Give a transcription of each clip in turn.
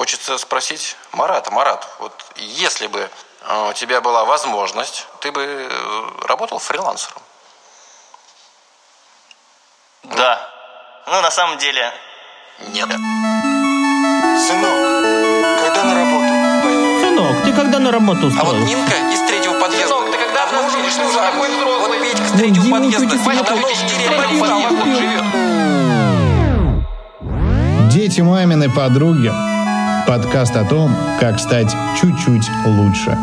Хочется спросить Марата. Марат, вот если бы э, у тебя была возможность, ты бы э, работал фрилансером? Да. Ну, на самом деле... Нет. Сынок, когда на работу пойдешь? Сынок, ты когда на работу А вот? Нинка из третьего подъезда. Сынок, ты когда давно на уже не уже такой взрослый? Вот Петька с Вон, третьего Дима подъезда. уже уже в деревне подъезд. там тут живет. Дети маминой подруги. Подкаст о том, как стать чуть-чуть лучше.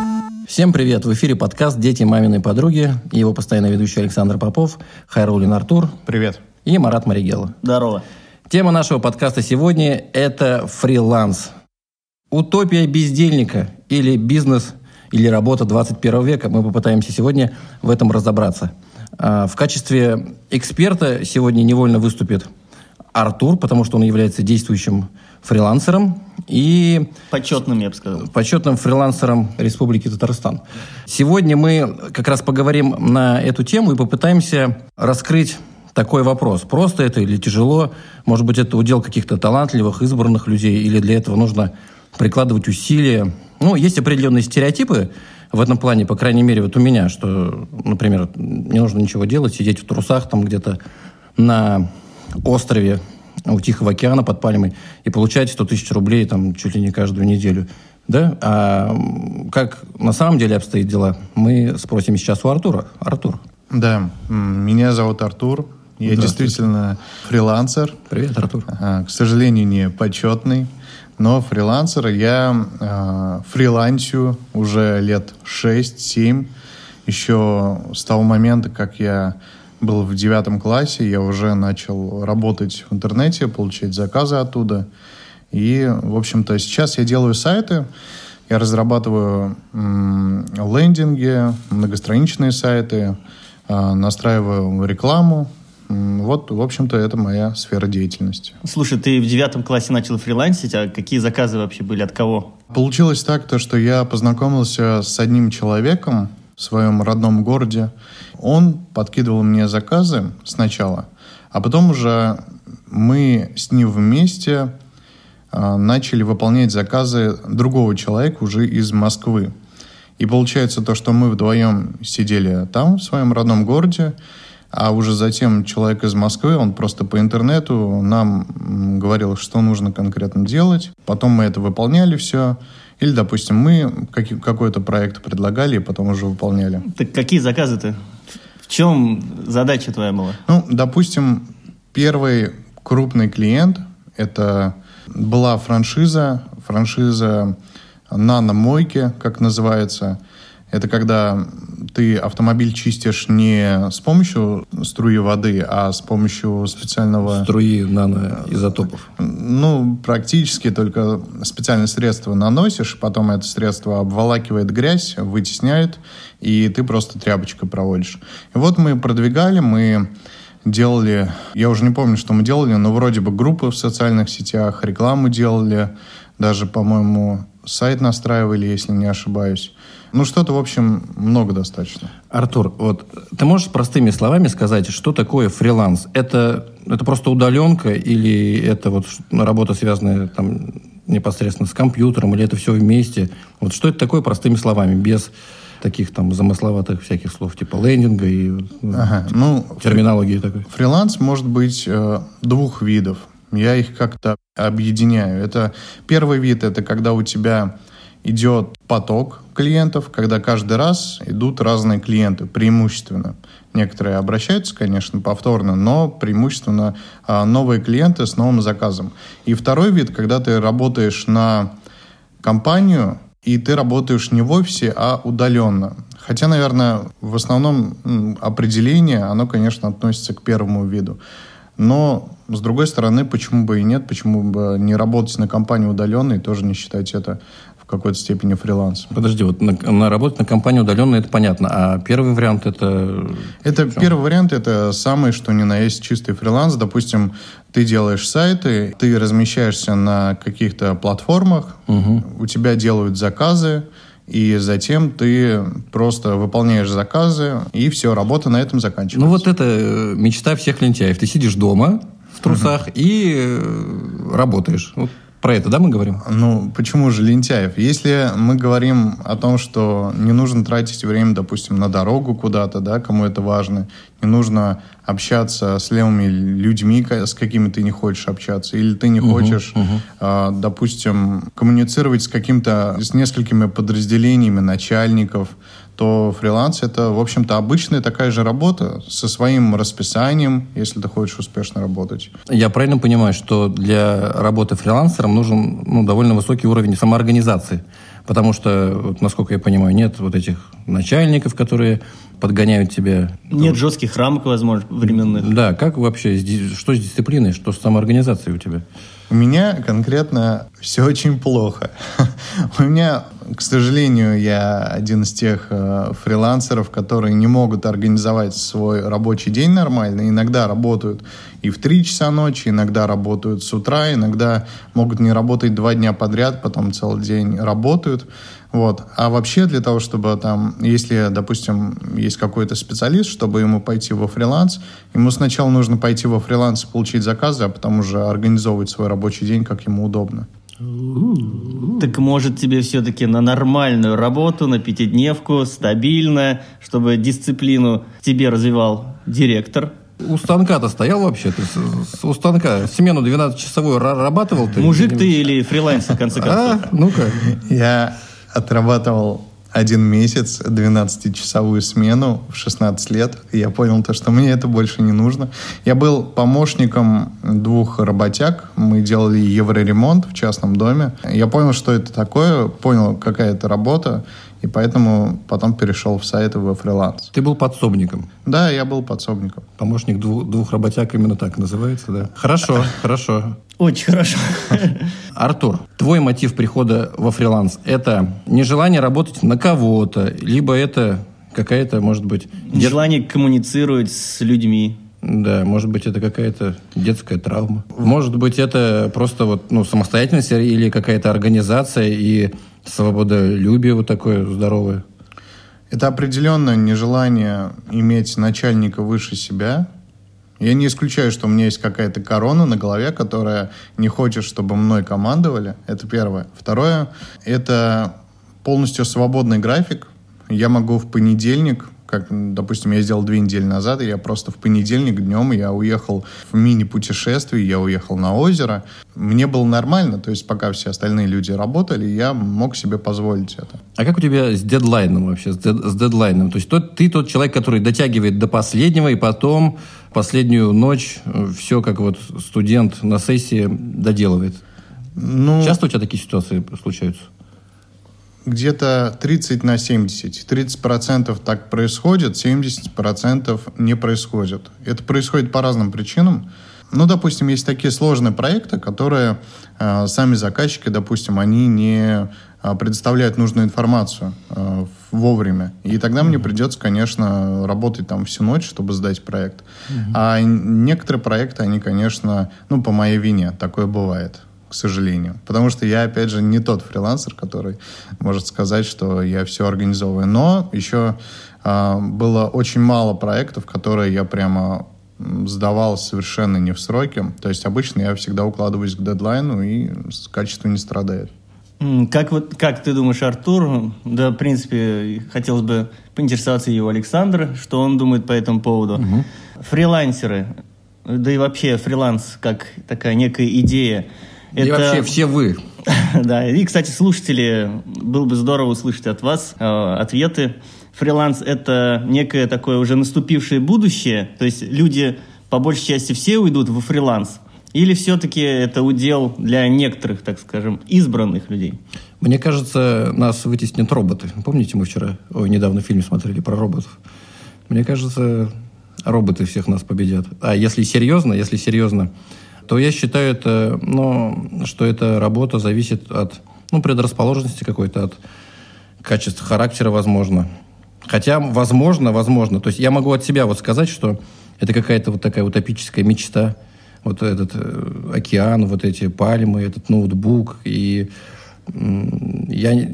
Всем привет! В эфире подкаст «Дети маминой подруги» его постоянно ведущий Александр Попов, Хайрулин Артур Привет. и Марат Маригела. Здорово. Тема нашего подкаста сегодня – это фриланс. Утопия бездельника или бизнес или работа 21 века. Мы попытаемся сегодня в этом разобраться. А, В качестве эксперта сегодня невольно выступит Артур, потому что он является действующим фрилансером и Почетным, я бы сказал. почетным фрилансером Республики Татарстан. Сегодня мы как раз поговорим на эту тему и попытаемся раскрыть такой вопрос. Просто это или тяжело? Может быть, это удел каких-то талантливых, избранных людей, или для этого нужно прикладывать усилия? Ну, есть определенные стереотипы в этом плане, по крайней мере, вот у меня, что, например, не нужно ничего делать, сидеть в трусах там где-то на острове у Тихого океана под пальмой и получать 100 тысяч рублей там чуть ли не каждую неделю. Да? А как на самом деле обстоят дела, мы спросим сейчас у Артура. Артур, Да, меня зовут Артур. Я действительно фрилансер. привет, Артур. А, К сожалению, не почетный, но фрилансер. Я а, фрилансю уже лет 6-7. Еще с того момента, как я был в девятом классе, я уже начал работать в интернете, получать заказы оттуда. И, в общем-то, сейчас я делаю сайты, я разрабатываю лендинги, многостраничные сайты, а, настраиваю рекламу. Вот, в общем-то, это моя сфера деятельности. Слушай, ты в девятом классе начал фрилансить, а какие заказы вообще были, от кого? Получилось так, то, что я познакомился с одним человеком в своем родном городе. Он подкидывал мне заказы сначала, а потом уже мы с ним вместе а, начали выполнять заказы другого человека уже из Москвы. И получается то, что мы вдвоем сидели там, в своем родном городе, а уже затем человек из Москвы, он просто по интернету нам говорил, что нужно конкретно делать. Потом мы это выполняли все. Или, допустим, мы какой-то проект предлагали и потом уже выполняли. Так какие заказы-то? Чем задача твоя была? Ну, допустим, первый крупный клиент – это была франшиза, франшиза наномойки, как называется. Это когда ты автомобиль чистишь не с помощью струи воды, а с помощью специального... Струи наноизотопов. Ну, практически только специальное средство наносишь, потом это средство обволакивает грязь, вытесняет, и ты просто тряпочкой проводишь. И вот мы продвигали, мы делали, я уже не помню, что мы делали, но вроде бы группы в социальных сетях, рекламу делали, даже, по-моему, сайт настраивали, если не ошибаюсь. Ну, что-то, в общем, много достаточно. Артур, вот ты можешь простыми словами сказать, что такое фриланс? Это, это просто удаленка или это вот работа, связанная там непосредственно с компьютером, или это все вместе? Вот что это такое простыми словами, без таких там замысловатых всяких слов, типа лендинга и ну, Ага, ну, терминологии такой? Фриланс может быть э, двух видов. Я их как-то объединяю. Это первый вид, это когда у тебя идет поток клиентов, когда каждый раз идут разные клиенты, преимущественно. Некоторые обращаются, конечно, повторно, но преимущественно а, новые клиенты с новым заказом. И второй вид, когда ты работаешь на компанию, и ты работаешь не в офисе, а удаленно. Хотя, наверное, в основном определение, оно, конечно, относится к первому виду. Но, с другой стороны, почему бы и нет, почему бы не работать на компании удаленно и тоже не считать это какой-то степени фрилансом. Подожди, вот на, на работать на компанию удаленно, это понятно. А первый вариант это... Это первый вариант, это самый, что ни на есть чистый фриланс. Допустим, ты делаешь сайты, ты размещаешься на каких-то платформах, у тебя делают заказы, и затем ты просто выполняешь заказы, и все, работа на этом заканчивается. Ну вот это э, мечта всех лентяев. Ты сидишь дома в трусах и э, работаешь. Вот Про это, да, мы говорим? Ну, почему же лентяев? Если мы говорим о том, что не нужно тратить время, допустим, на дорогу куда-то, да, кому это важно, не нужно общаться с левыми людьми, с какими ты не хочешь общаться, или ты не хочешь, мгм. а, допустим, коммуницировать с каким-то, с несколькими подразделениями начальников, то фриланс это, в общем-то, обычная такая же работа со своим расписанием, если ты хочешь успешно работать. Я правильно понимаю, что для работы фрилансером нужен ну, довольно высокий уровень самоорганизации? Потому что, вот, насколько я понимаю, нет вот этих начальников, которые подгоняют тебя. Нет жестких рамок, возможно, временных. Да, как вообще, что с дисциплиной, что с самоорганизацией у тебя? У меня конкретно все очень плохо. У меня, к сожалению, я один из тех э, фрилансеров, которые не могут организовать свой рабочий день нормально. Иногда работают и в 3 часа ночи, иногда работают с утра, иногда могут не работать два дня подряд, потом целый день работают. Вот. А вообще для того, чтобы там, если, допустим, есть какой-то специалист, чтобы ему пойти во фриланс, ему сначала нужно пойти во фриланс и получить заказы, а потом уже организовывать свой рабочий день, как ему удобно. Так может тебе все-таки на нормальную работу, на пятидневку, стабильно, чтобы дисциплину тебе развивал директор. У станка-то стоял вообще? Ты с- с- у станка смену 12-часовую рабатывал ты? Мужик ты или фрилансер, в конце концов? А, ну-ка. Я отрабатывал один месяц 12-часовую смену в 16 лет. Я понял то, что мне это больше не нужно. Я был помощником двух работяг. Мы делали евроремонт в частном доме. Я понял, что это такое, понял, какая это работа. И поэтому потом перешел в сайты во фриланс. Ты был подсобником. Да, я был подсобником. Помощник двух, двух работяг именно так называется, да? Хорошо, хорошо. Очень хорошо. Артур, твой мотив прихода во фриланс – это нежелание работать на кого-то, либо это какая-то, может быть, дет- Желание коммуницировать с людьми. Да, может быть, это какая-то детская травма. Может быть, это просто вот, ну, самостоятельность или какая-то организация и свободолюбие вот такое здоровое. Это определенно нежелание иметь начальника выше себя. Я не исключаю, что у меня есть какая-то корона на голове, которая не хочет, чтобы мной командовали. Это первое. Второе – это полностью свободный график. Я могу в понедельник, как, допустим, я сделал две недели назад, и я просто в понедельник днем я уехал в мини-путешествие, я уехал на озеро. Мне было нормально, то есть пока все остальные люди работали, я мог себе позволить это. А как у тебя с дедлайном вообще, с, дед- с дедлайном? То есть тот, ты тот человек, который дотягивает до последнего, и потом последнюю ночь все, как вот студент на сессии, доделывает. Ну, Часто у тебя такие ситуации случаются? Где-то 30 на 70. 30% так происходит, 70% не происходит. Это происходит по разным причинам. Ну, допустим, есть такие сложные проекты, которые э, сами заказчики, допустим, они не э, предоставляют нужную информацию э, вовремя. И тогда мне придется, конечно, работать там всю ночь, чтобы сдать проект. А некоторые проекты, они, конечно, ну, по моей вине, такое бывает к сожалению. Потому что я, опять же, не тот фрилансер, который может сказать, что я все организовываю. Но еще а, было очень мало проектов, которые я прямо сдавал совершенно не в сроки. То есть обычно я всегда укладываюсь к дедлайну и качество не страдает. Как, вот, как ты думаешь, Артур? Да, в принципе, хотелось бы поинтересоваться его Александра, что он думает по этому поводу. Фрилансеры, да и вообще фриланс как такая некая идея. И вообще все вы. Да, и, кстати, слушатели, было бы здорово услышать от вас э, ответы. Фриланс – это некое такое уже наступившее будущее, то есть люди, по большей части, все уйдут во фриланс, или все-таки это удел для некоторых, так скажем, избранных людей? Мне кажется, нас вытеснят роботы. Помните, мы вчера, ой, недавно фильм смотрели про роботов? Мне кажется, роботы всех нас победят. А если серьезно, если серьезно, то я считаю это, ну, что эта работа зависит от ну, предрасположенности какой-то, от качества характера, возможно. Хотя, возможно, возможно. То есть я могу от себя вот сказать, что это какая-то вот такая утопическая мечта. Вот этот э, океан, вот эти пальмы, этот ноутбук. И я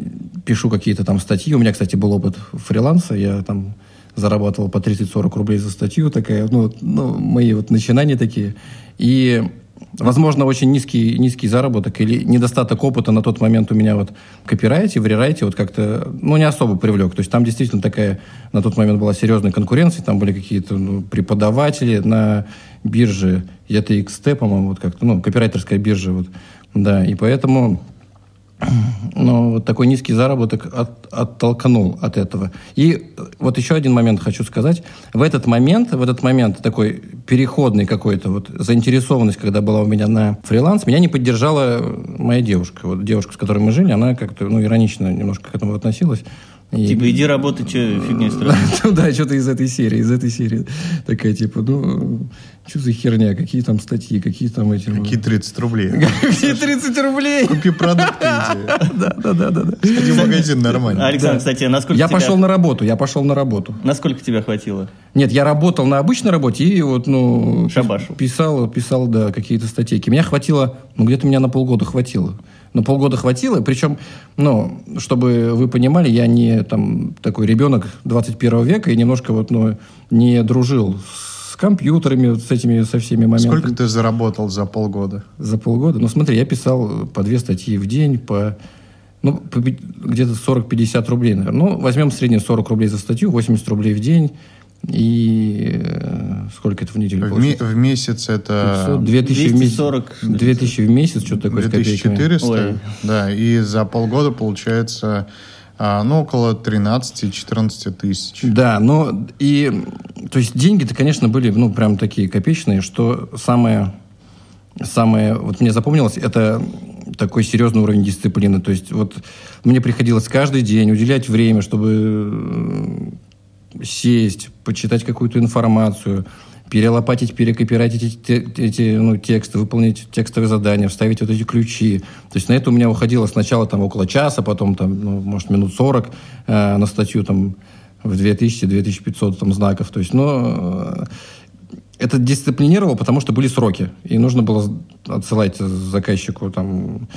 пишу какие-то там статьи. У меня, кстати, был опыт фриланса. Я там зарабатывал по 30-40 рублей за статью. Такая, ну, ну, мои вот начинания такие. И возможно, очень низкий, низкий заработок или недостаток опыта на тот момент у меня вот копирайте, в рерайте вот как-то, ну, не особо привлек. То есть там действительно такая на тот момент была серьезная конкуренция, там были какие-то ну, преподаватели на бирже, это XT, по-моему, вот как-то, ну, копирайтерская биржа, вот, да, и поэтому но вот такой низкий заработок от, оттолкнул от этого. И вот еще один момент хочу сказать. В этот момент, в этот момент такой переходный какой-то вот заинтересованность, когда была у меня на фриланс, меня не поддержала моя девушка. Вот девушка, с которой мы жили, она как-то ну, иронично немножко к этому относилась. И... Типа, иди работать, что фигня строишь? Ну да, что-то из этой серии, из этой серии. Такая, типа, ну, что за херня, какие там статьи, какие там эти... Какие 30 рублей? Какие 30 рублей? Купи продукты Да, да, да, да. Сходи в магазин нормально. Александр, кстати, насколько Я пошел на работу, я пошел на работу. Насколько тебя хватило? Нет, я работал на обычной работе и вот, ну... Шабашу. Писал, писал, да, какие-то статейки. Меня хватило, ну, где-то меня на полгода хватило. На полгода хватило, причем, ну, чтобы вы понимали, я не там такой ребенок 21 века и немножко вот, ну, не дружил с компьютерами, вот с этими, со всеми моментами. Сколько ты заработал за полгода? За полгода? Ну, смотри, я писал по две статьи в день, по, ну, где-то 40-50 рублей, наверное. Ну, возьмем среднее 40 рублей за статью, 80 рублей в день. И э, сколько это в неделю В, получается? в месяц это 500, 2000 в месяц. 240, что ли? 2000 в месяц, что-то такое с копейками. 2400. Ой. Да, и за полгода получается а, ну, около 13-14 тысяч. Да, но и, то есть деньги-то, конечно, были, ну, прям такие копеечные, что самое, самое, вот мне запомнилось, это такой серьезный уровень дисциплины. То есть вот мне приходилось каждый день уделять время, чтобы сесть, почитать какую-то информацию, перелопатить, перекопировать эти, эти ну, тексты, выполнить текстовые задания, вставить вот эти ключи. То есть на это у меня уходило сначала там около часа, потом там, ну, может, минут 40 э, на статью там в 2000-2500 там знаков. То есть, ну, э, это дисциплинировало, потому что были сроки. И нужно было отсылать заказчику там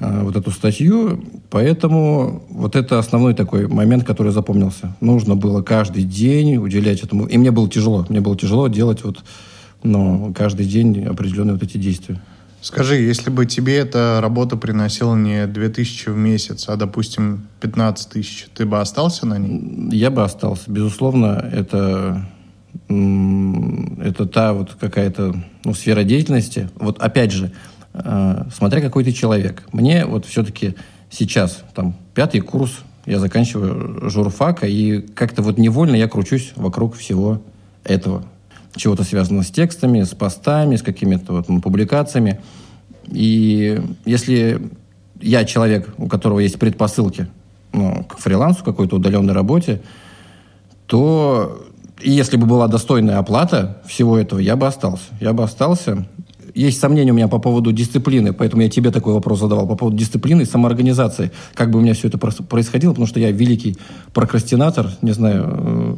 вот эту статью. Поэтому вот это основной такой момент, который запомнился. Нужно было каждый день уделять этому. И мне было тяжело. Мне было тяжело делать вот ну, каждый день определенные вот эти действия. Скажи, если бы тебе эта работа приносила не 2000 в месяц, а, допустим, 15 тысяч, ты бы остался на ней? Я бы остался. Безусловно, это, это та вот какая-то ну, сфера деятельности. Вот опять же, э, смотря какой ты человек. Мне вот все-таки сейчас, там, пятый курс, я заканчиваю журфака, и как-то вот невольно я кручусь вокруг всего этого. Чего-то связано с текстами, с постами, с какими-то вот, ну, публикациями. И если я человек, у которого есть предпосылки ну, к фрилансу, какой-то удаленной работе, то и если бы была достойная оплата всего этого, я бы остался. Я бы остался. Есть сомнения у меня по поводу дисциплины, поэтому я тебе такой вопрос задавал, по поводу дисциплины и самоорганизации. Как бы у меня все это происходило, потому что я великий прокрастинатор, не знаю, э,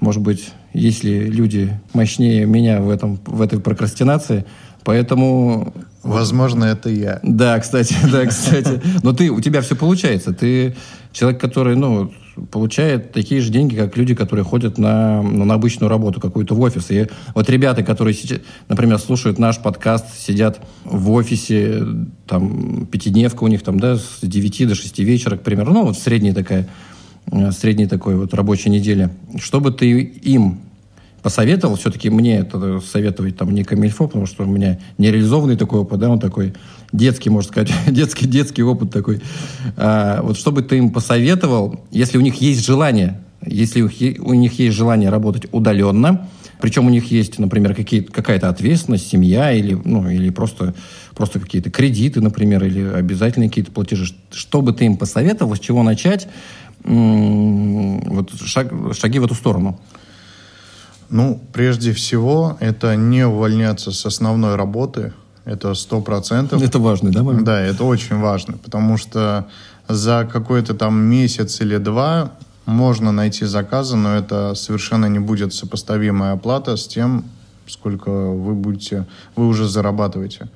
может быть, есть ли люди мощнее меня в, этом, в этой прокрастинации, поэтому Возможно, это я. да, кстати, да, кстати. Но ты, у тебя все получается. Ты человек, который, ну, получает такие же деньги, как люди, которые ходят на, ну, на обычную работу, какую-то в офис. И вот ребята, которые, сейчас, например, слушают наш подкаст, сидят в офисе, там, пятидневка у них, там, да, с 9 до 6 вечера, к примеру, ну, вот средняя такая, э, средней такой вот рабочей недели. Что бы ты им посоветовал, все-таки мне это советовать там не камильфо, потому что у меня нереализованный такой опыт, да, он такой детский, можно сказать, детский, детский опыт такой. А, вот что бы ты им посоветовал, если у них есть желание, если у них есть желание работать удаленно, причем у них есть, например, какие, какая-то ответственность, семья или, ну, или просто, просто какие-то кредиты, например, или обязательные какие-то платежи. Что бы ты им посоветовал, с чего начать, вот шаг, шаги в эту сторону? Ну, прежде всего, это не увольняться с основной работы. Это сто процентов. Это важный, да, момент? Да, это очень важно, потому что за какой-то там месяц или два можно найти заказы, но это совершенно не будет сопоставимая оплата с тем, сколько вы будете, вы уже зарабатываете.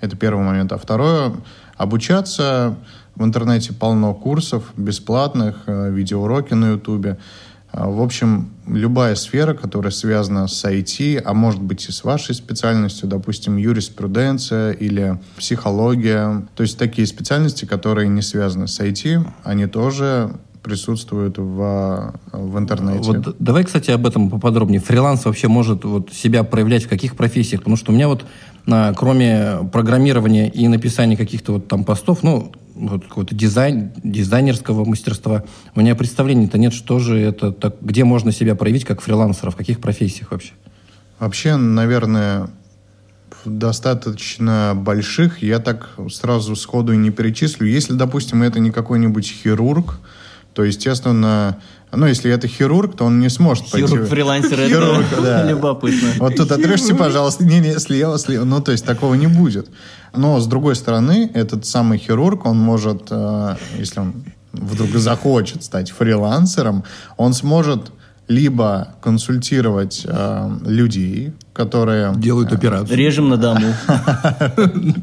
Это первый момент. А второе, обучаться в интернете полно курсов бесплатных, э, видеоуроки на ютубе. А, В общем, любая сфера, которая связана с IT, а может быть и с вашей специальностью, допустим, юриспруденция или психология, то есть такие специальности, которые не связаны с IT, они тоже присутствуют в, в интернете. Вот давай, кстати, об этом поподробнее. Фриланс вообще может вот себя проявлять в каких профессиях? Потому что у меня вот, а, кроме программирования и написания каких-то вот там постов, ну, вот какого-то дизайн, дизайнерского мастерства, у меня представления-то нет, что же это, так, где можно себя проявить как фрилансера, в каких профессиях вообще? Вообще, наверное, в достаточно больших я так сразу сходу и не перечислю. Если, допустим, это не какой-нибудь хирург, то, естественно, ну, если это хирург, то он не сможет пойти... Хирург-фрилансер, Хирург, это да. любопытно. Вот тут отрежьте, пожалуйста. Не-не, слева, слева. Ну, то есть такого не будет. Но, с другой стороны, этот самый хирург, он может, э, если он вдруг захочет стать фрилансером, он сможет либо консультировать э, людей, которые... Делают операцию. Режем на дому.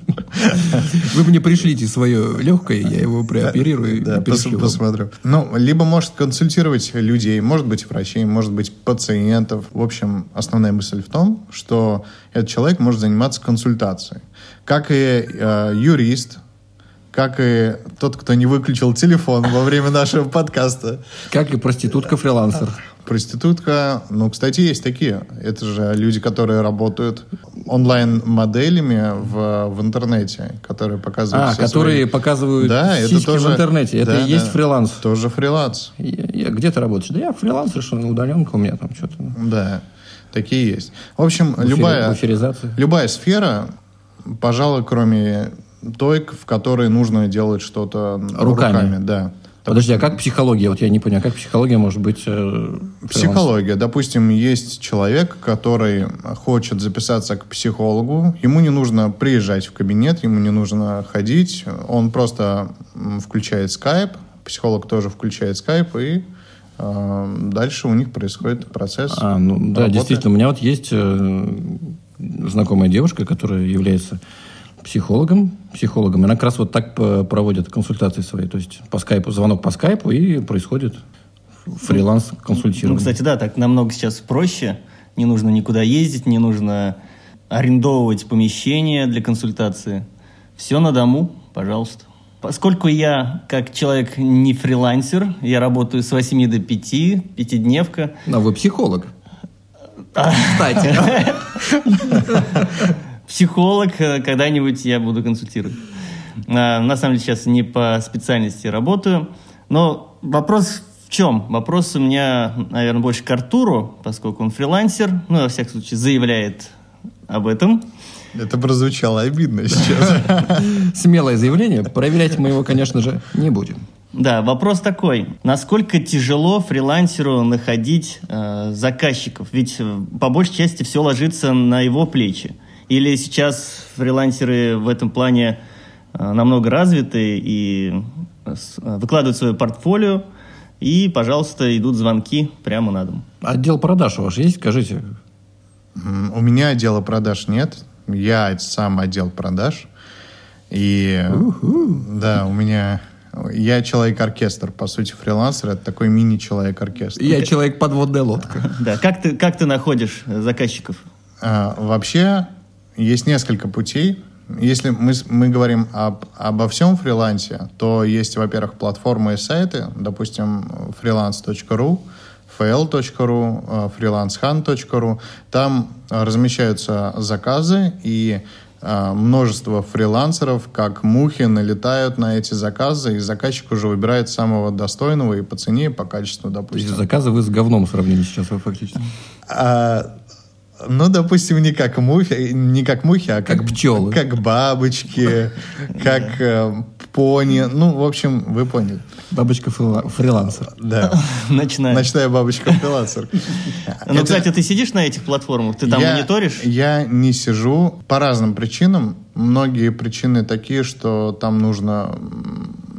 Вы мне пришлите свое легкое, я его прооперирую Да, и перешлю посмотрю. Ну, либо может консультировать людей, может быть врачей, может быть пациентов. В общем, основная мысль в том, что этот человек может заниматься консультацией. Как и э, юрист, как и тот, кто не выключил телефон во время нашего подкаста. Как и проститутка-фрилансер. Проститутка, ну, кстати, есть такие. Это же люди, которые работают онлайн-моделями в, в интернете, которые показывают А, которые свои- показывают Да, это тоже... в интернете. Это Да, и есть да. фриланс. Тоже фриланс. Я, я- где ты работаешь? Да я фрилансер, что на удаленка у меня там что-то. Да, такие есть. В общем, Буфери- любая, буферизация. любая сфера, пожалуй, кроме той, в которой нужно делать что-то Руками. да. Подожди, а как психология? Вот я не понял, как психология может быть э? Психология. Допустим, есть человек, который хочет записаться к психологу. Ему не нужно приезжать в кабинет, ему не нужно ходить. Он просто включает скайп, психолог тоже включает скайп, и э, дальше у них происходит процесс. А, ну да, работы. действительно. У меня вот есть э, знакомая девушка, которая является психологом, психологом. И она как раз вот так п- проводит консультации свои. То есть по скайпу, звонок по скайпу, и происходит фриланс-консультирование. Ну, кстати, да, так намного сейчас проще. Не нужно никуда ездить, не нужно арендовывать помещение для консультации. Все на дому, пожалуйста. Поскольку я, как человек не фрилансер, я работаю с 8 до 5, пятидневка, А вы психолог. Кстати. психолог, э, когда-нибудь я буду консультировать. А, На самом деле сейчас не по специальности работаю. Но вопрос в чем? Вопрос у меня, наверное, больше к Артуру, поскольку он фрилансер, ну, во всяком случае, заявляет об этом. Это прозвучало обидно сейчас. Смелое заявление. Проверять мы его, конечно же, не будем. Да, вопрос такой. Насколько тяжело фрилансеру находить э, заказчиков? Ведь э, по большей части все ложится на его плечи. Или сейчас фрилансеры в этом плане э, намного развиты и э, э, выкладывают свое портфолио, и, пожалуйста, идут звонки прямо на дом. Отдел продаж у вас есть? Скажите. У меня отдела продаж нет. Я сам отдел продаж. И да, у меня... Я человек-оркестр, по сути, фрилансер. Это такой мини-человек-оркестр. Я человек подводная лодка. Да, как ты, как ты находишь заказчиков? А, вообще, есть несколько путей. Если мы, мы говорим об, обо всем фрилансе, то есть, во-первых, платформы и сайты, допустим, freelance.ru, fl.ru, freelancehunt.ru. Там э, размещаются заказы, и э, множество фрилансеров, как мухи, налетают на эти заказы, и заказчик уже выбирает самого достойного и по цене, и по качеству, То есть допустим. заказы вы с говном сравнили сейчас вы фактически. А, ну, допустим, не как мухи, не как мухи, а как, Как пчелы. Как бабочки, как э, пони. Ну, в общем, вы поняли. Бабочка фрила- фрилансер. Да. Начинаем. Ночная бабочка фрилансер. Ну, кстати, ты сидишь на этих платформах? Ты там мониторишь? Я не сижу по разным причинам. Многие причины такие, что там нужно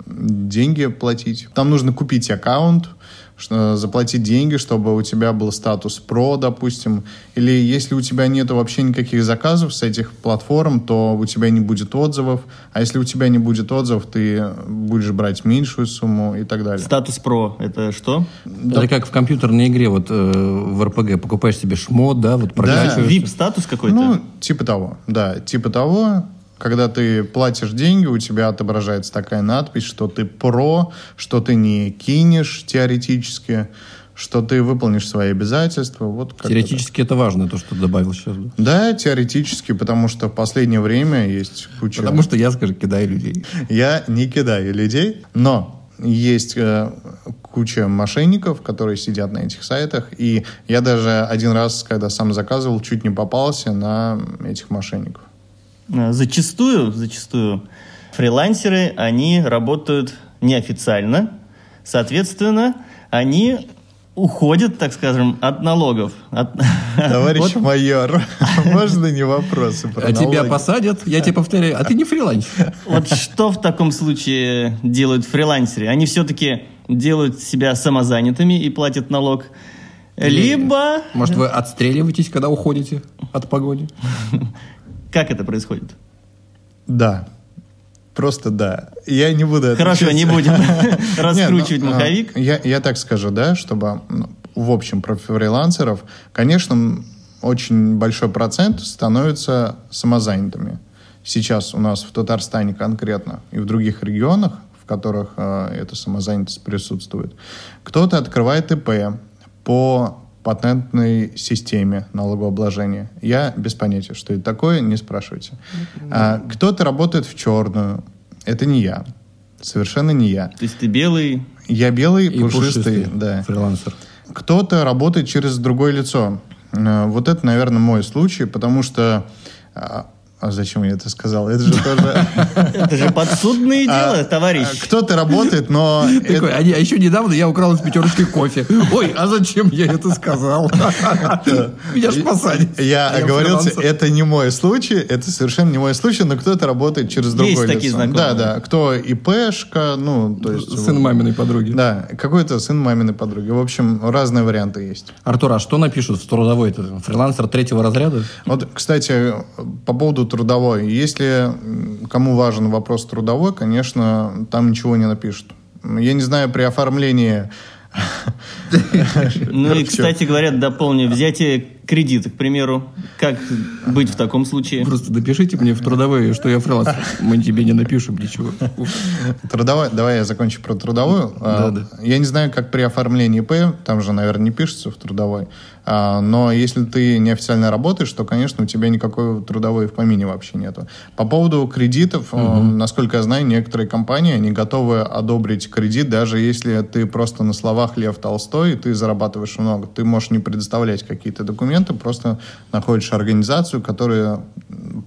деньги платить. Там нужно купить аккаунт, что- заплатить деньги, чтобы у тебя был статус про, допустим. Или если у тебя нет вообще никаких заказов с этих платформ, то у тебя не будет отзывов. А если у тебя не будет отзывов, ты будешь брать меньшую сумму и так далее. Статус про это что? Это как в компьютерной игре, вот э, в РПГ, покупаешь себе шмот, да, вот прокачиваешь. VIP статус какой-то? Ну, типа того, да, типа того. Когда ты платишь деньги, у тебя отображается такая надпись, что ты про, что ты не кинешь теоретически, что ты выполнишь свои обязательства. Вот Теоретически это важно, то, что ты добавил сейчас. Да, теоретически, потому что в последнее время есть куча... Потому что я, скажи, кидаю людей. Я не кидаю людей, но есть э, куча мошенников, которые сидят на этих сайтах, и я даже один раз, когда сам заказывал, чуть не попался на этих мошенников. А, Зачастую, зачастую фрилансеры, они работают неофициально. Соответственно, они уходят, так скажем, от налогов. От- Товарищ Вот майор, можно не вопросы про А тебя налоги? посадят, я тебе повторяю, а ты не фрилансер. Вот что в таком случае делают фрилансеры? Они все-таки делают себя самозанятыми и платят налог. Либо... Может, вы отстреливаетесь, когда уходите от погони? Как это происходит? Да. Просто да. Я не буду отвечать. Хорошо, не будем раскручивать ну, а, маховик. Я, так скажу, да, чтобы ну, в общем про фрилансеров, конечно, очень большой процент становятся самозанятыми. Сейчас у нас в Татарстане конкретно и в других регионах, в которых э, эта самозанятость присутствует, кто-то открывает ИП по патентной системе налогообложения. Я без понятия, что это такое, не спрашивайте. А, кто-то работает в черную. Это не я. Совершенно не я. То есть ты белый, Я белый, И пушистый, да. фрилансер. Кто-то работает через другое лицо. Э, Вот это, наверное, мой случай, потому что... А зачем я это сказал? Это же тоже... это же подсудное А, дело, товарищ. а, Кто-то работает, но... Такой, а, еще недавно я украл из пятерочки кофе. Ой, а зачем я это сказал? Меня ж посадят. Я оговорился, это не мой случай, это совершенно не мой случай, но кто-то работает через другое лицо. такие знакомые. Да, да. Кто ИПшка, ну, то есть... Сын маминой подруги. Да, какой-то сын маминой подруги. В общем, разные варианты есть. Артур, а что напишут в трудовой? Фрилансер третьего разряда? Вот, кстати, по поводу трудовой. Если кому важен вопрос трудовой, конечно, там ничего не напишут. Я не знаю, при оформлении... Ну и, кстати говоря, дополню, взятие кредита, к примеру. Как быть в таком случае? Просто напишите мне в трудовой, что я фрилансер. Мы тебе не напишем ничего. Трудовой, давай я закончу про трудовую. А, Да, Я не знаю, как при оформлении ИП, там же, наверное, не пишется в трудовой. А, Но если ты неофициально работаешь, то, конечно, у тебя никакой трудовой в помине вообще нету. По поводу кредитов, э, насколько я знаю, некоторые компании, они готовы одобрить кредит, даже если ты просто на словах Лев Толстой, и ты зарабатываешь много. Ты можешь не предоставлять какие-то документы, просто находишь организацию, которая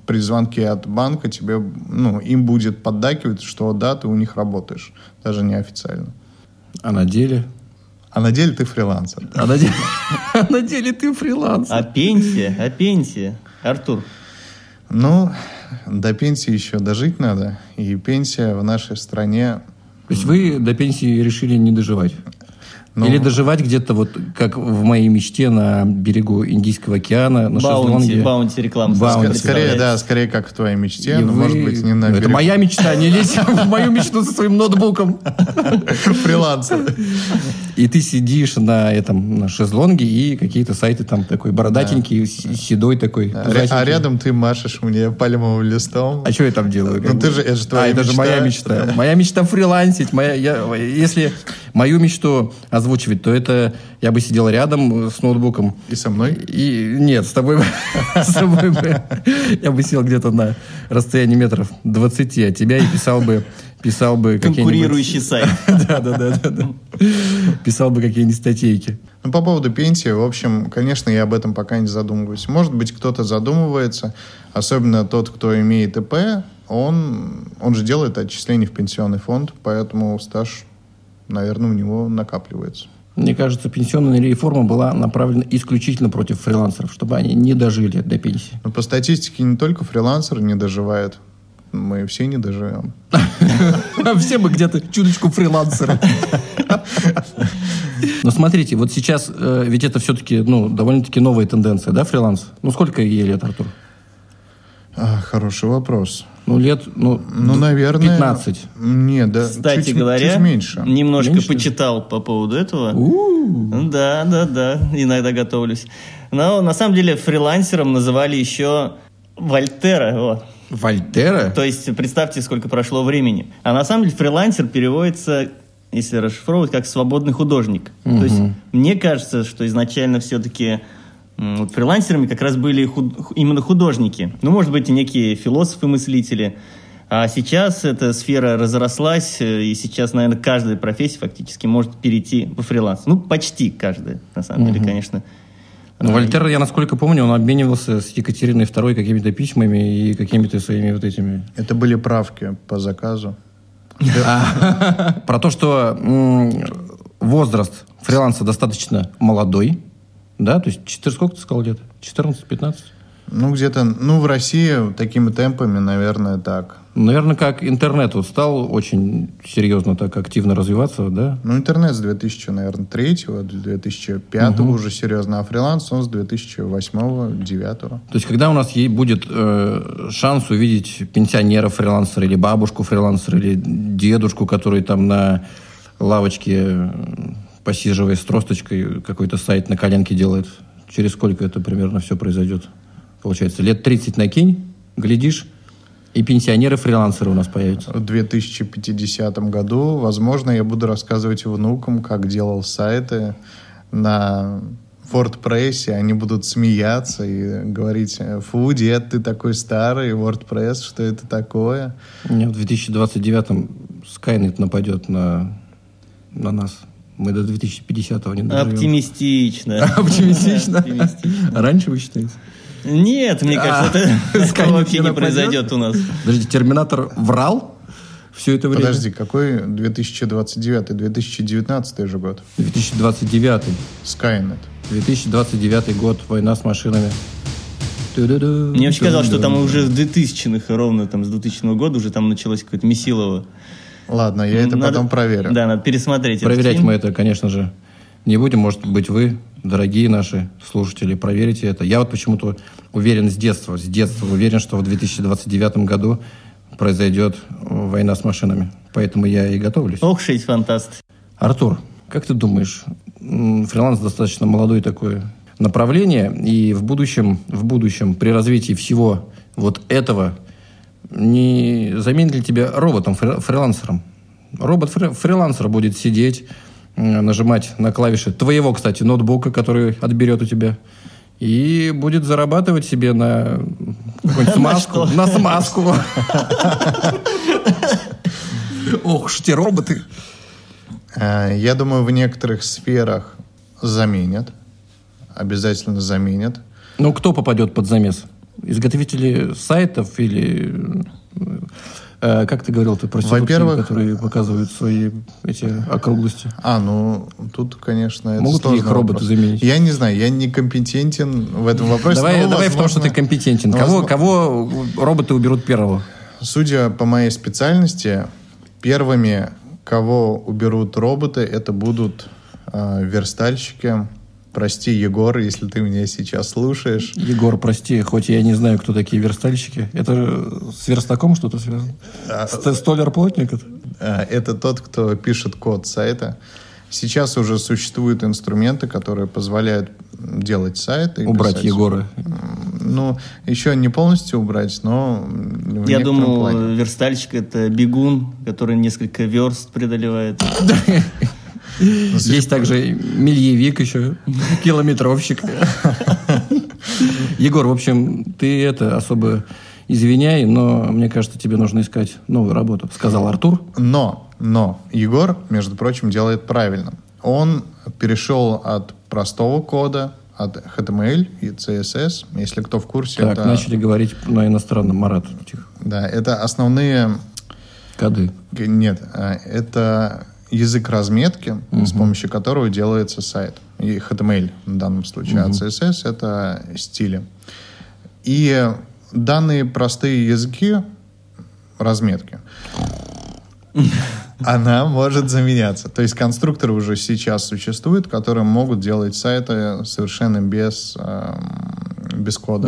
при звонке от банка тебе, ну, им будет поддакивать, что да, ты у них работаешь, даже неофициально. А на деле? А на деле ты фрилансер. А на деле, а на деле ты фрилансер. А пенсия? А пенсия? Артур, Ну, до пенсии еще дожить надо. И пенсия в нашей стране... То есть вы до пенсии решили не доживать? Ну, Или доживать где-то вот, как в моей мечте, на берегу Индийского океана, на баунти, шезлонге. баунти реклама. Баунти. ск- скорее, да, скорее как в твоей мечте, И но, вы- может быть, не на Ну, Это берегу. моя мечта, не лезь в мою мечту со своим ноутбуком. фрилансер. И ты сидишь на этом на шезлонге, и какие-то сайты там такой бородатенький, с- седой такой. А пузатенький. А рядом ты машешь мне пальмовым листом. А что я там делаю? Ну, ты же- это же твоя а, это же мечта. моя мечта. Да. Моя мечта фрилансить. Моя, я, если мою мечту озвучивать, то это я бы сидел рядом с ноутбуком. И со мной? И нет, с тобой, бы- с тобой бы я бы сел где-то на расстоянии метров 20 от тебя и писал бы писал бы Конкурирующий сайт. Да, да, да, да, да. Писал бы какие-нибудь статейки. Ну, по поводу пенсии, в общем, конечно, я об этом пока не задумываюсь. Может быть, кто-то задумывается, особенно тот, кто имеет ИП, он, он же делает отчисления в пенсионный фонд, поэтому стаж, наверное, у него накапливается. Мне кажется, пенсионная реформа была направлена исключительно против фрилансеров, чтобы они не дожили до пенсии. Но по статистике не только фрилансер не доживает. Мы все не доживем. Все мы где-то чуточку фрилансеры. Но смотрите, вот сейчас, э, ведь это все-таки, ну, довольно-таки новая тенденция, да, фриланс? Ну, сколько ей лет, Артур? А, хороший вопрос. Ну, лет, ну, Ну, наверное... 15. Нет, да, Кстати чуть, говоря, чуть меньше. немножко Меньше? почитал по поводу этого. Да, да, да, иногда готовлюсь. Но на самом деле фрилансером называли еще Вольтера. Вот. Вольтера? То есть представьте, сколько прошло времени. А на самом деле фрилансер переводится, если расшифровывать, как свободный художник. То есть мне кажется, что изначально все-таки вот фрилансерами как раз были худ- именно художники. Ну, может быть, и некие философы-мыслители. А сейчас эта сфера разрослась, э, и сейчас, наверное, каждая профессия фактически может перейти во фриланс. Ну, почти каждая, на самом деле, конечно. Ну, Вольтер, я насколько помню, он обменивался с Екатериной II какими-то письмами и какими-то своими вот этими... Это были правки по заказу. Про то, что возраст фриланса достаточно молодой, да, то есть 4, сколько ты сказал лет? 14-15? Ну, где-то, ну, в России такими темпами, наверное, так. Наверное, как интернет вот стал очень серьезно так активно развиваться, да? Ну, интернет с 2000, наверное, 3 2005 уже серьезно, а фриланс он с 2008-2009. То есть, когда у нас ей будет э, шанс увидеть пенсионера фрилансера или бабушку фрилансера или дедушку, который там на лавочке, э, посиживая с тросточкой, какой-то сайт на коленке делает, через сколько это примерно все произойдет? Получается, лет 30 накинь, глядишь, и пенсионеры-фрилансеры у нас появятся. В 2050 году, возможно, я буду рассказывать внукам, как делал сайты на WordPress, они будут смеяться и говорить, фу, дед, ты такой старый, WordPress, что это такое? Не, в 2029-м Skynet нападет на, на нас. Мы до 2050-го не доживем. Оптимистично. Оптимистично? Оптимистично. Раньше вы считаете? Нет, мне кажется, А, это Skynet такого вообще не произойдет у нас. Подождите, Терминатор врал все это время? Подожди, какой 2029 2019 же год? 2029 Skynet. 2029 год, война с машинами. Мне вообще казалось, что там уже с 2000-х, ровно там с 2000 года уже там началось какое-то месилово. Ладно, я это Надо- потом проверю. Да, надо пересмотреть. этот Проверять фильм. мы это, конечно же, не будем. Может быть, вы, дорогие наши слушатели, проверите это. Я вот почему-то уверен с детства, с детства уверен, что в 2029 году произойдет э, война с машинами. Поэтому я и готовлюсь. Ох, шесть фантаст. Артур, как ты думаешь, фриланс достаточно молодое такое направление, и в будущем, в будущем при развитии всего вот этого не заменит ли тебя роботом, фри- фрилансером? Робот-фрилансер будет сидеть, нажимать на клавиши твоего, кстати, ноутбука, который отберет у тебя, и будет зарабатывать себе на какую-нибудь смазку. что? На смазку. Ох, ж те роботы. Э, Я думаю, в некоторых сферах заменят. Обязательно заменят. Ну, кто попадет под замес? Изготовители сайтов или... э, как ты говорил, ты проститутки, Во-первых, которые показывают свои эти округлости? А, ну, тут, конечно, это Могут ли их роботы вопрос. заменить? Я не знаю, я не компетентен в этом вопросе. давай но, давай в том, что возможно- ты компетентен. ну, Кого, возможно- кого роботы уберут первого? Судя по моей специальности, первыми, кого уберут роботы, это будут э, верстальщики. Прости, Егор, если ты меня сейчас слушаешь. Егор, прости, хоть я не знаю, кто такие верстальщики. Это с верстаком что-то связано? А, Ст- Столяр-плотник? это? Э, Это тот, кто пишет код сайта. Сейчас уже существуют инструменты, которые позволяют делать сайты. Убрать писать. Егора. Ну, еще не полностью убрать, но Я думал, плане. верстальщик это бегун, который несколько верст преодолевает. Есть также мильевик еще, километровщик. Егор, в общем, ты это особо извиняй, но мне кажется, тебе нужно искать новую работу, сказал Артур. Но, но Егор, между прочим, делает правильно. Он перешел от простого кода, от HTML и CSS. Если кто в курсе, Так, это, начали говорить на иностранном, Марат. Тихо. да, это основные... Коды. Нет, а, это язык разметки, с помощью которого делается сайт. И HTML в данном случае, а CSS — это стили. И данные простые языки разметки. Она может заменяться. То есть конструкторы уже сейчас существуют, которые могут делать сайты совершенно без, эм, без кода.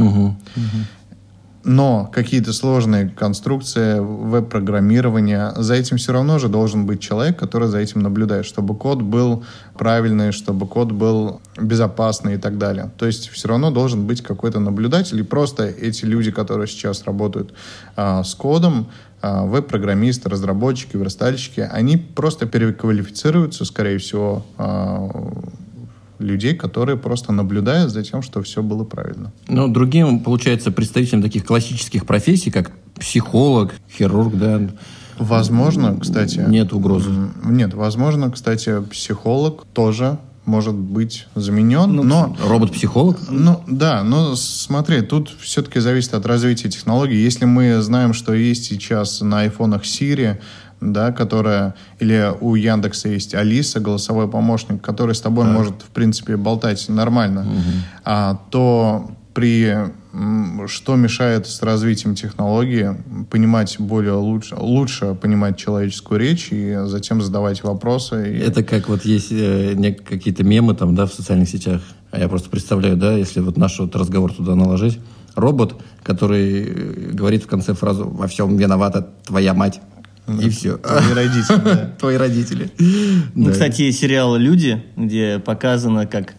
Но какие-то сложные конструкции, веб-программирование, за этим все равно же должен быть человек, который за этим наблюдает, чтобы код был правильный, чтобы код был безопасный и так далее. То есть все равно должен быть какой-то наблюдатель, и просто эти люди, которые сейчас работают а, с кодом, а, веб-программисты, разработчики, верстальщики, они просто переквалифицируются, скорее всего, а, людей, которые просто наблюдают за тем, что все было правильно. Но другим, получается, представителям таких классических профессий, как психолог, хирург, да, Возможно, кстати... нет угрозы. Нет, возможно, кстати, психолог тоже может быть заменен, Ну, но... Робот-психолог? Ну, да, но смотри, тут все-таки зависит от развития технологий. Если мы знаем, что есть сейчас на айфонах Siri, да, которая, или у Яндекса есть Алиса, голосовой помощник, который с тобой может, в принципе, болтать нормально, а, то при что мешает с развитием технологии понимать более лучше, лучше понимать человеческую речь и затем задавать вопросы. И- Это как вот есть э, какие-то мемы там, да, в социальных сетях. А я просто представляю, да, если вот наш вот разговор туда наложить. Робот, который э, говорит в конце фразу «Во всем виновата твоя мать». И все. Твои родители, да. Твои родители. Ну, кстати, есть сериал «Люди», где показано, как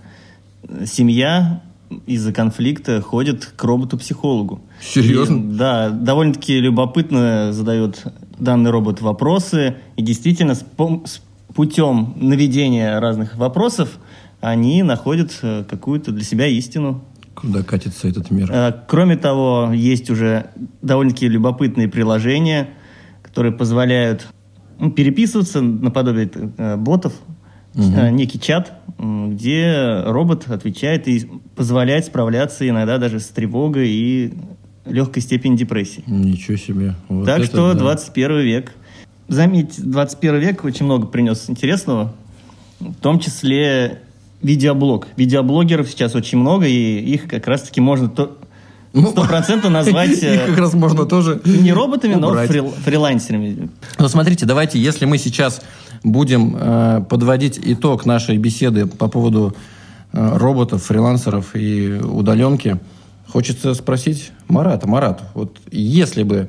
семья из-за конфликта ходит к роботу-психологу. Серьезно? И, да, довольно-таки любопытно задает данный робот вопросы, и действительно с, пом- с путем наведения разных вопросов они находят э, какую-то для себя истину. Куда катится этот мир? Э, Кроме того, есть уже довольно-таки любопытные приложения, которые позволяют ну, переписываться наподобие э, ботов, Э, некий чат, где робот отвечает и позволяет справляться иногда даже с тревогой и легкой степени депрессии. Ничего себе. Вот так что да. 21 век. Заметьте, 21 век очень много принес интересного, в том числе видеоблог. Видеоблогеров сейчас очень много, и их как раз-таки можно то- стопроцентно назвать Их как раз можно тоже не роботами, но фрил- фрилансерами. Ну, смотрите, давайте, если мы сейчас будем э, подводить итог нашей беседы по поводу э, роботов, фрилансеров и удаленки, хочется спросить Марата. Марат, вот если бы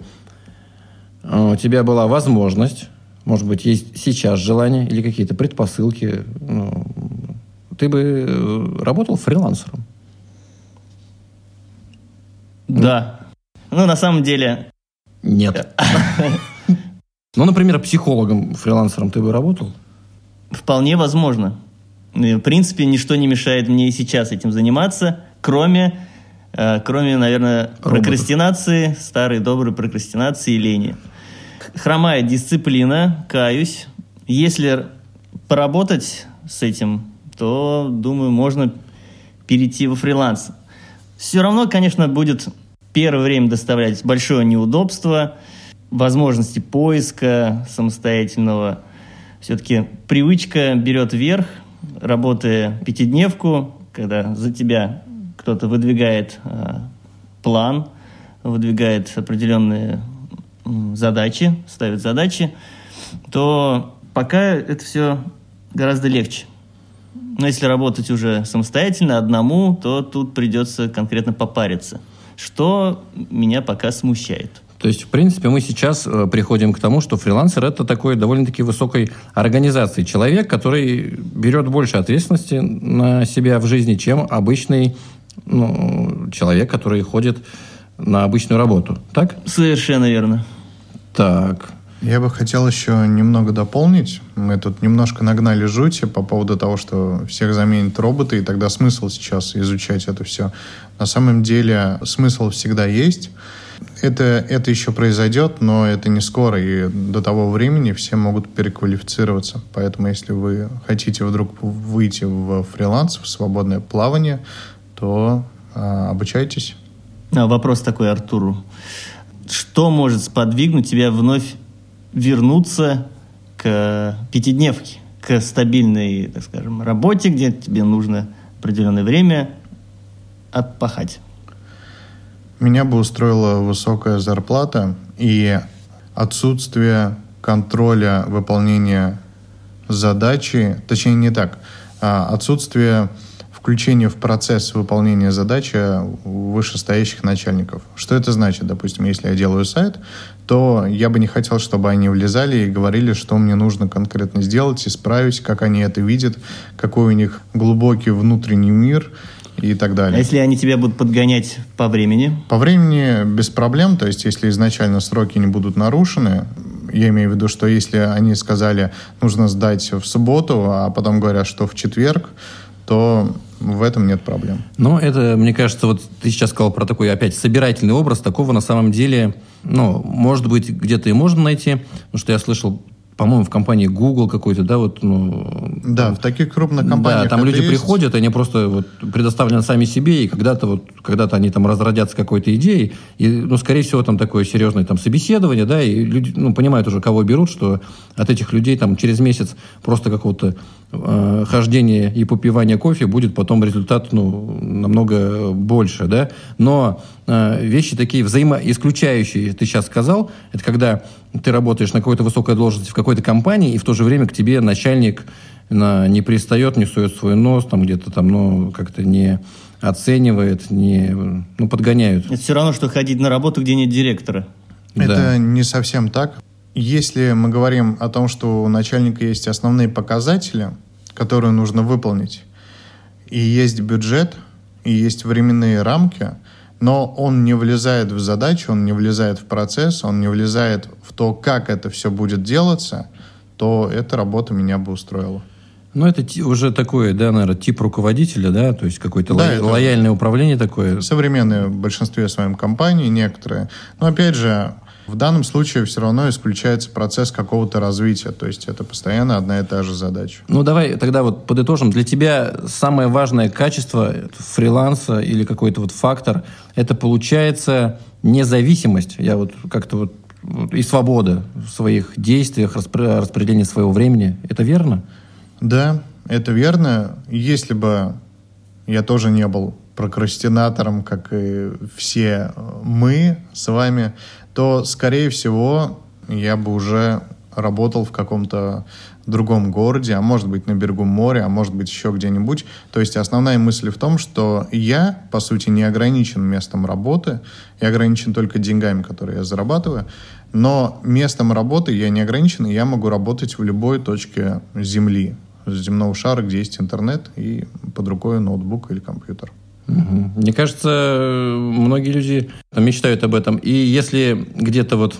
э, у тебя была возможность, может быть, есть сейчас желание или какие-то предпосылки, ну, ты бы работал фрилансером? Да. Ну, на самом деле, Нет. Ну, например, психологом, фрилансером ты бы работал? вполне возможно. В принципе, ничто не мешает мне и сейчас этим заниматься, кроме, э, кроме наверное, прокрастинации, старой доброй прокрастинации и лени. Х- Хромает дисциплина, каюсь. Если поработать с этим, то, думаю, можно перейти во фриланс. Все равно, конечно, будет первое время доставлять большое неудобство, возможности поиска самостоятельного. Все-таки привычка берет верх, работая пятидневку, когда за тебя кто-то выдвигает э, план, выдвигает определенные задачи, ставит задачи, то пока это все гораздо легче. Но если работать уже самостоятельно, одному, то тут придется конкретно попариться, что меня пока смущает. То есть, в принципе, мы сейчас э, приходим к тому, что фрилансер это такой довольно-таки высокой организации. Человек, который берет больше ответственности на себя в жизни, чем обычный ну, человек, который ходит на обычную работу. Так? Совершенно верно. Так. Я бы хотел еще немного дополнить. Мы тут немножко нагнали жути по поводу того, что всех заменят роботы, и тогда смысл сейчас изучать это все. На самом деле смысл всегда есть. Это, это еще произойдет, но это не скоро, и до того времени все могут переквалифицироваться. Поэтому если вы хотите вдруг выйти в фриланс, в свободное плавание, то а, обучайтесь. А, Вопрос такой Артуру. Что может сподвигнуть тебя вновь вернуться к пятидневке, к стабильной, так скажем, работе, где тебе нужно определенное время отпахать? Меня бы устроила высокая зарплата и отсутствие контроля выполнения задачи, точнее не так, а отсутствие включения в процесс выполнения задачи вышестоящих начальников. Что это значит? Допустим, если я делаю сайт, то я бы не хотел, чтобы они влезали и говорили, что мне нужно конкретно сделать, исправить, как они это видят, какой у них глубокий внутренний мир и так далее. А если они тебя будут подгонять по времени? По времени без проблем, то есть если изначально сроки не будут нарушены, я имею в виду, что если они сказали, нужно сдать в субботу, а потом говорят, что в четверг, то в этом нет проблем. Ну, это, мне кажется, вот ты сейчас сказал про такой, опять, собирательный образ. Такого на самом деле, ну, может быть, где-то и можно найти. Потому что я слышал по-моему, в компании Google какой-то, да, вот, ну... Да, в таких крупных компаниях Да, там люди есть. приходят, они просто вот предоставлены сами себе, и когда-то вот, когда-то они там разродятся какой-то идеей, и, ну, скорее всего, там такое серьезное там собеседование, да, и люди, ну, понимают уже, кого берут, что от этих людей там через месяц просто какого-то э, хождения и попивания кофе будет потом результат, ну, намного больше, да, но э, вещи такие взаимоисключающие, ты сейчас сказал, это когда ты работаешь на какой-то высокой должности в какой-то компании, и в то же время к тебе начальник на, не пристает, не сует свой нос, там где-то там, ну, как-то не оценивает, не, ну, подгоняют. Это все равно, что ходить на работу, где нет директора. Это Да. не совсем так. Если мы говорим о том, что у начальника есть основные показатели, которые нужно выполнить, и есть бюджет, и есть временные рамки, но он не влезает в задачу, он не влезает в процесс, он не влезает в то, как это все будет делаться, то эта работа меня бы устроила. Ну, это уже такое, да, наверное, тип руководителя, да, то есть какое-то Да, ло- это- лояльное управление такое. Современные в большинстве своем компаний, некоторые. Но опять же, в данном случае все равно исключается процесс какого-то развития. То есть это постоянно одна и та же задача. Ну, давай тогда вот подытожим. Для тебя самое важное качество фриланса или какой-то вот фактор, это получается независимость. Я вот как-то вот и свобода в своих действиях, распре- распределение своего времени. Это верно? Да, это верно. Если бы я тоже не был прокрастинатором, как и все мы с вами, то, скорее всего, я бы уже работал в каком-то другом городе, а может быть на берегу моря, а может быть еще где-нибудь. То есть основная мысль в том, что я, по сути, не ограничен местом работы, я ограничен только деньгами, которые я зарабатываю, но местом работы я не ограничен, и я могу работать в любой точке Земли, земного шара, где есть интернет и под рукой ноутбук или компьютер. Мне кажется, многие люди мечтают об этом. И если где-то вот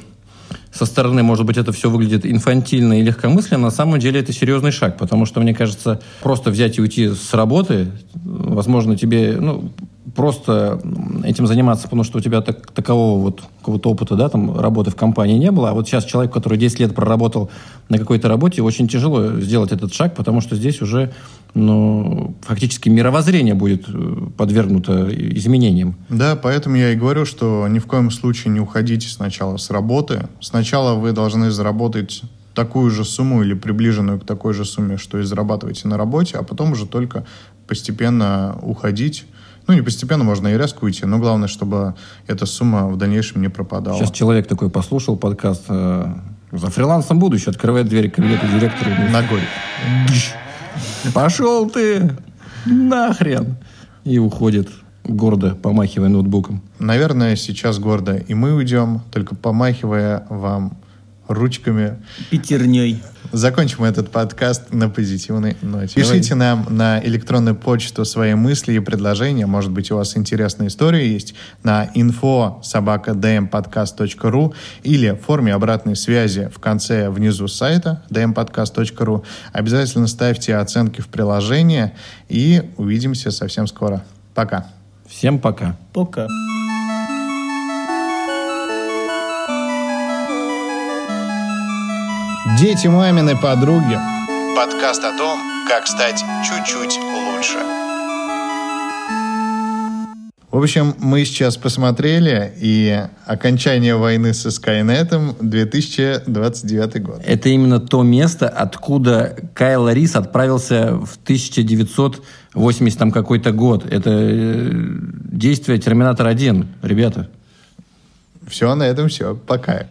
со стороны, может быть, это все выглядит инфантильно и легкомысленно, на самом деле это серьезный шаг, потому что, мне кажется, просто взять и уйти с работы, возможно, тебе, ну, просто этим заниматься, потому что у тебя так, такового вот какого-то опыта, да, там, работы в компании не было, а вот сейчас человек, который 10 лет проработал на какой-то работе, очень тяжело сделать этот шаг, потому что здесь уже, ну, фактически мировоззрение будет э, подвергнуто изменениям. Да, поэтому я и говорю, что ни в коем случае не уходите сначала с работы. Сначала вы должны заработать такую же сумму или приближенную к такой же сумме, что и зарабатываете на работе, а потом уже только постепенно уходить. Ну, не постепенно, можно и резко уйти, но главное, чтобы эта сумма в дальнейшем не пропадала. Сейчас человек такой послушал подкаст э, за фрилансом будущее, открывает дверь кабинета директора и Ногой. пошел ты нахрен и уходит гордо помахивая ноутбуком. Наверное, сейчас гордо и мы уйдем, только помахивая вам ручками. Пятерней. Закончим этот подкаст на позитивной ноте. Пишите нам на электронную почту свои мысли и предложения. Может быть, у вас интересная история есть на info собакадmpodcast.ru или в форме обратной связи в конце внизу сайта dmpodcast.ru. Обязательно ставьте оценки в приложение и увидимся совсем скоро. Пока. Всем пока. Пока. Дети мамины подруги. Подкаст о том, как стать чуть-чуть лучше. В общем, мы сейчас посмотрели, и окончание войны со Скайнетом 2029 год. Это именно то место, откуда Кайл Рис отправился в 1980 там какой-то год. Это э, действие Терминатор 1, ребята. Все, на этом все. Пока.